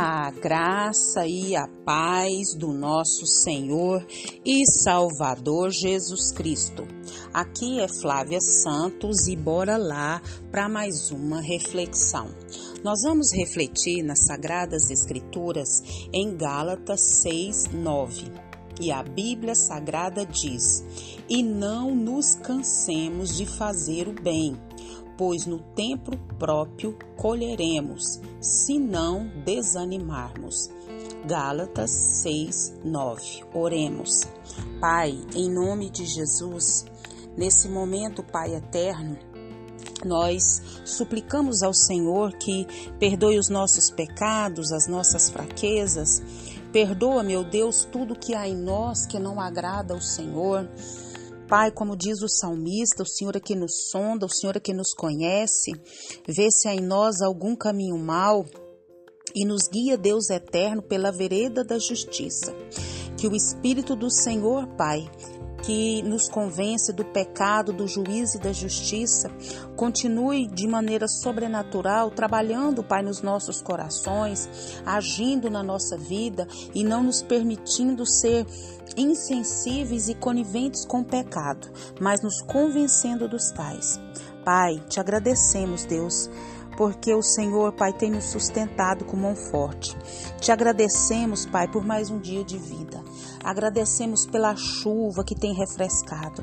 A graça e a paz do nosso Senhor e Salvador Jesus Cristo. Aqui é Flávia Santos e bora lá para mais uma reflexão. Nós vamos refletir nas Sagradas Escrituras em Gálatas 6, 9. E a Bíblia Sagrada diz: E não nos cansemos de fazer o bem pois no tempo próprio colheremos, se não desanimarmos. Gálatas 6, 9. Oremos. Pai, em nome de Jesus, nesse momento, Pai eterno, nós suplicamos ao Senhor que perdoe os nossos pecados, as nossas fraquezas. Perdoa, meu Deus, tudo que há em nós que não agrada ao Senhor. Pai, como diz o salmista, o Senhor é que nos sonda, o Senhor é que nos conhece, vê se há em nós algum caminho mau e nos guia, Deus eterno, pela vereda da justiça. Que o Espírito do Senhor, Pai, que nos convence do pecado, do juízo e da justiça, continue de maneira sobrenatural trabalhando, Pai, nos nossos corações, agindo na nossa vida e não nos permitindo ser insensíveis e coniventes com o pecado, mas nos convencendo dos tais. Pai, te agradecemos, Deus porque o Senhor, Pai, tem nos sustentado com mão forte. Te agradecemos, Pai, por mais um dia de vida. Agradecemos pela chuva que tem refrescado.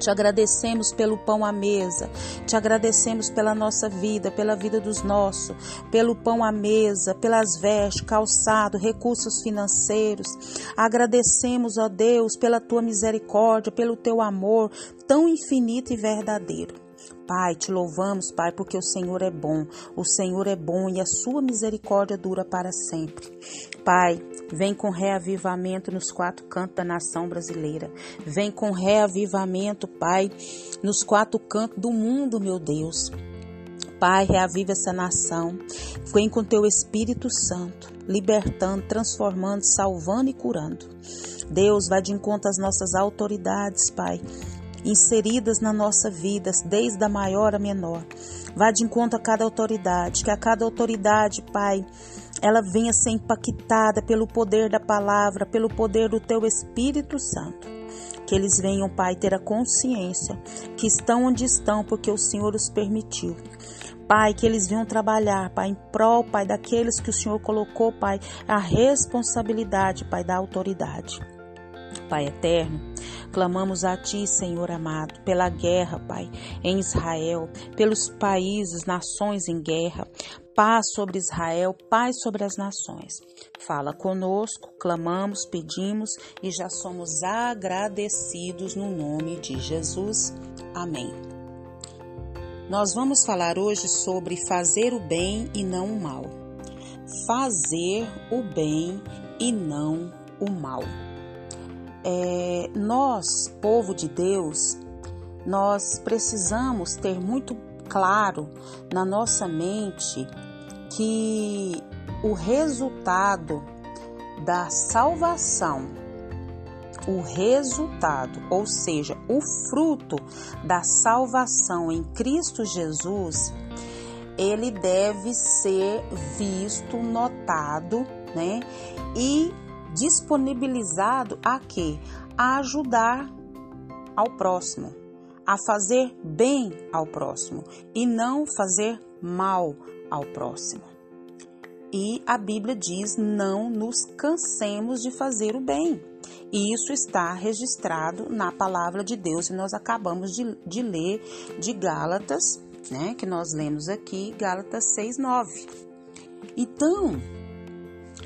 Te agradecemos pelo pão à mesa, te agradecemos pela nossa vida, pela vida dos nossos, pelo pão à mesa, pelas vestes, calçado, recursos financeiros. Agradecemos, ó Deus, pela tua misericórdia, pelo teu amor tão infinito e verdadeiro. Pai, te louvamos, Pai, porque o Senhor é bom. O Senhor é bom e a sua misericórdia dura para sempre. Pai, vem com reavivamento nos quatro cantos da nação brasileira. Vem com reavivamento, Pai, nos quatro cantos do mundo, meu Deus. Pai, reaviva essa nação. Vem com teu Espírito Santo, libertando, transformando, salvando e curando. Deus, vai de encontro às nossas autoridades, Pai inseridas na nossa vida, desde a maior a menor. Vá de encontro a cada autoridade, que a cada autoridade, Pai, ela venha ser impactada pelo poder da palavra, pelo poder do Teu Espírito Santo. Que eles venham, Pai, ter a consciência que estão onde estão porque o Senhor os permitiu. Pai, que eles venham trabalhar, Pai, em prol, Pai, daqueles que o Senhor colocou, Pai, a responsabilidade, Pai, da autoridade. Pai eterno, clamamos a Ti, Senhor amado, pela guerra, Pai, em Israel, pelos países, nações em guerra, paz sobre Israel, paz sobre as nações. Fala conosco, clamamos, pedimos e já somos agradecidos no nome de Jesus. Amém. Nós vamos falar hoje sobre fazer o bem e não o mal. Fazer o bem e não o mal é, nós, povo de Deus, nós precisamos ter muito claro na nossa mente que o resultado da salvação, o resultado, ou seja, o fruto da salvação em Cristo Jesus, ele deve ser visto, notado, né? E disponibilizado a quê? A ajudar ao próximo, a fazer bem ao próximo e não fazer mal ao próximo. E a Bíblia diz: não nos cansemos de fazer o bem. E isso está registrado na palavra de Deus e nós acabamos de, de ler de Gálatas, né? Que nós lemos aqui, Gálatas 6, 9. Então,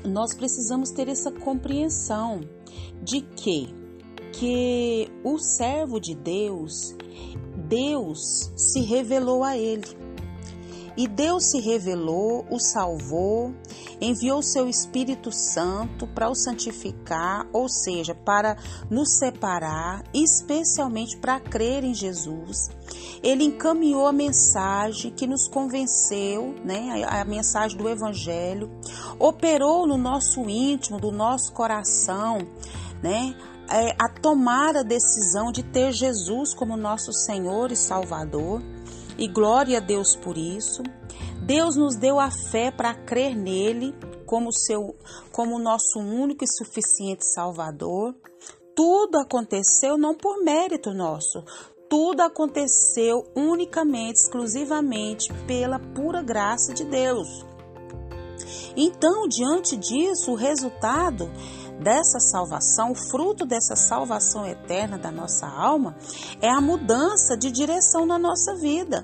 nós precisamos ter essa compreensão de que que o servo de Deus, Deus se revelou a ele. E Deus se revelou, o salvou, enviou seu Espírito Santo para o santificar, ou seja, para nos separar, especialmente para crer em Jesus. Ele encaminhou a mensagem que nos convenceu, né, a, a mensagem do Evangelho, operou no nosso íntimo, do nosso coração, né, é, a tomar a decisão de ter Jesus como nosso Senhor e Salvador e glória a Deus por isso. Deus nos deu a fé para crer nele como seu como nosso único e suficiente Salvador. Tudo aconteceu não por mérito nosso, tudo aconteceu unicamente, exclusivamente pela pura graça de Deus. Então, diante disso, o resultado dessa salvação, o fruto dessa salvação eterna da nossa alma, é a mudança de direção na nossa vida.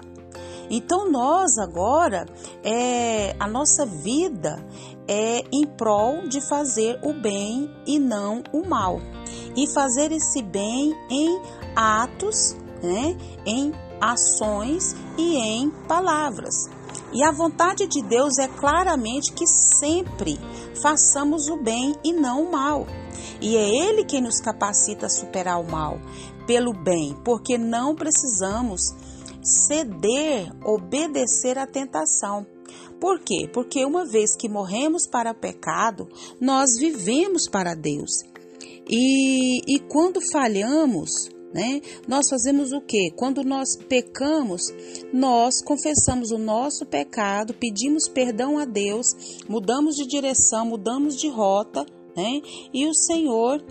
Então nós agora, é, a nossa vida é em prol de fazer o bem e não o mal. E fazer esse bem em atos, né, em ações e em palavras. E a vontade de Deus é claramente que sempre façamos o bem e não o mal. E é Ele quem nos capacita a superar o mal pelo bem, porque não precisamos ceder, obedecer à tentação. Por quê? Porque uma vez que morremos para o pecado, nós vivemos para Deus. E, e quando falhamos, né? Nós fazemos o que? Quando nós pecamos, nós confessamos o nosso pecado, pedimos perdão a Deus, mudamos de direção, mudamos de rota, né? E o Senhor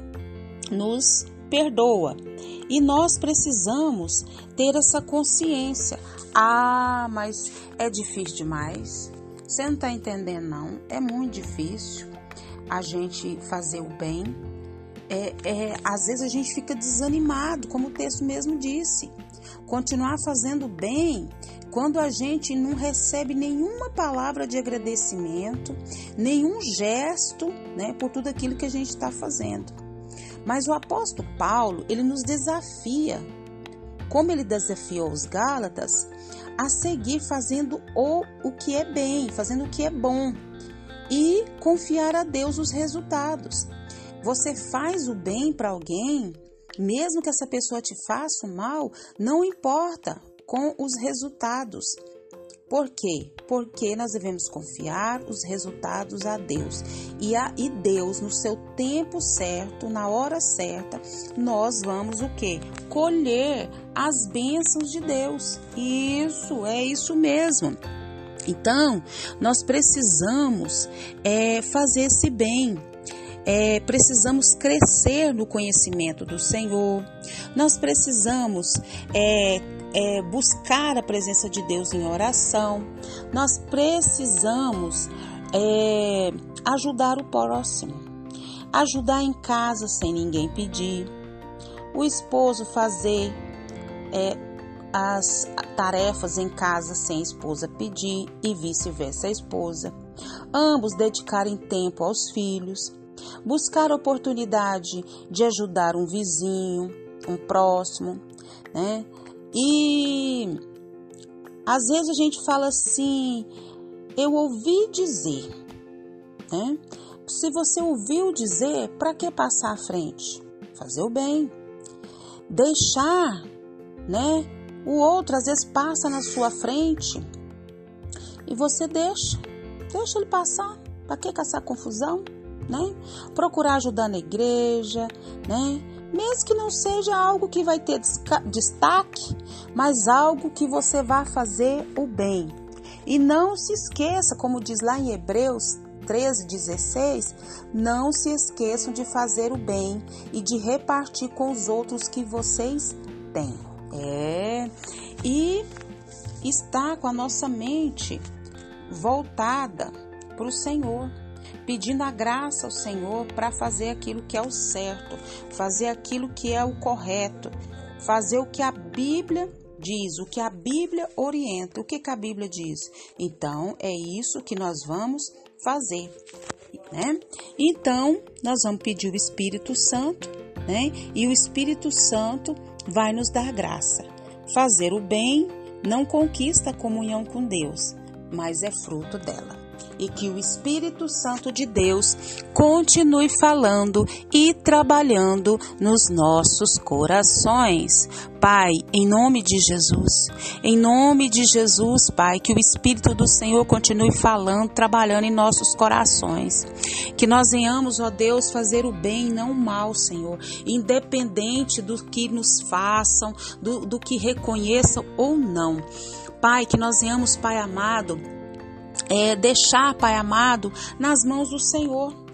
nos perdoa. E nós precisamos ter essa consciência. Ah, mas é difícil demais. Você não está entendendo, não. É muito difícil a gente fazer o bem. É, é, às vezes a gente fica desanimado, como o texto mesmo disse. Continuar fazendo bem quando a gente não recebe nenhuma palavra de agradecimento, nenhum gesto né, por tudo aquilo que a gente está fazendo. Mas o apóstolo Paulo, ele nos desafia, como ele desafiou os Gálatas, a seguir fazendo o, o que é bem, fazendo o que é bom e confiar a Deus os resultados. Você faz o bem para alguém, mesmo que essa pessoa te faça o mal, não importa com os resultados. Por quê? Porque nós devemos confiar os resultados a Deus. E, a, e Deus, no seu tempo certo, na hora certa, nós vamos o quê? Colher as bênçãos de Deus. Isso, é isso mesmo. Então, nós precisamos é, fazer esse bem. É, precisamos crescer no conhecimento do Senhor, nós precisamos é, é, buscar a presença de Deus em oração, nós precisamos é, ajudar o próximo, ajudar em casa sem ninguém pedir, o esposo fazer é, as tarefas em casa sem a esposa pedir e vice-versa a esposa, ambos dedicarem tempo aos filhos, buscar a oportunidade de ajudar um vizinho, um próximo, né? E às vezes a gente fala assim, eu ouvi dizer, né? Se você ouviu dizer, para que passar à frente? Fazer o bem. Deixar, né? O outro às vezes passa na sua frente e você deixa, deixa ele passar. Para que caçar confusão, né? Procurar ajudar na igreja, né? mesmo que não seja algo que vai ter destaque, mas algo que você vai fazer o bem. E não se esqueça, como diz lá em Hebreus 13, 16, não se esqueçam de fazer o bem e de repartir com os outros que vocês têm. É, e está com a nossa mente voltada para o Senhor pedindo a graça ao Senhor para fazer aquilo que é o certo, fazer aquilo que é o correto, fazer o que a Bíblia diz, o que a Bíblia orienta. O que, que a Bíblia diz? Então, é isso que nós vamos fazer. Né? Então, nós vamos pedir o Espírito Santo, né? E o Espírito Santo vai nos dar graça. Fazer o bem não conquista a comunhão com Deus, mas é fruto dela e que o Espírito Santo de Deus continue falando e trabalhando nos nossos corações. Pai, em nome de Jesus, em nome de Jesus, Pai, que o Espírito do Senhor continue falando, trabalhando em nossos corações. Que nós venhamos, ó Deus, fazer o bem e não o mal, Senhor, independente do que nos façam, do, do que reconheçam ou não. Pai, que nós venhamos, Pai amado, é, deixar, Pai amado, nas mãos do Senhor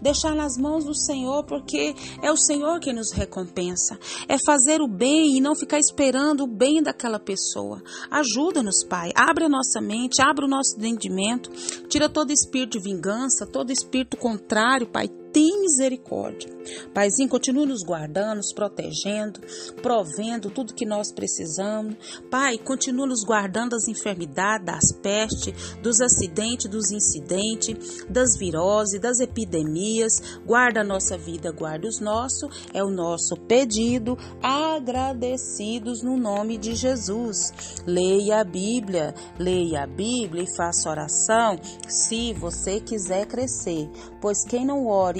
deixar nas mãos do Senhor, porque é o Senhor que nos recompensa. É fazer o bem e não ficar esperando o bem daquela pessoa. Ajuda-nos, Pai. Abre a nossa mente, abre o nosso entendimento, tira todo espírito de vingança, todo espírito contrário, Pai tem misericórdia. Paizinho, continue nos guardando, nos protegendo, provendo tudo que nós precisamos. Pai, continue nos guardando das enfermidades, das pestes, dos acidentes, dos incidentes, das viroses, das epidemias. Guarda a nossa vida, guarda os nossos. É o nosso pedido, agradecidos no nome de Jesus. Leia a Bíblia, leia a Bíblia e faça oração se você quiser crescer, pois quem não ore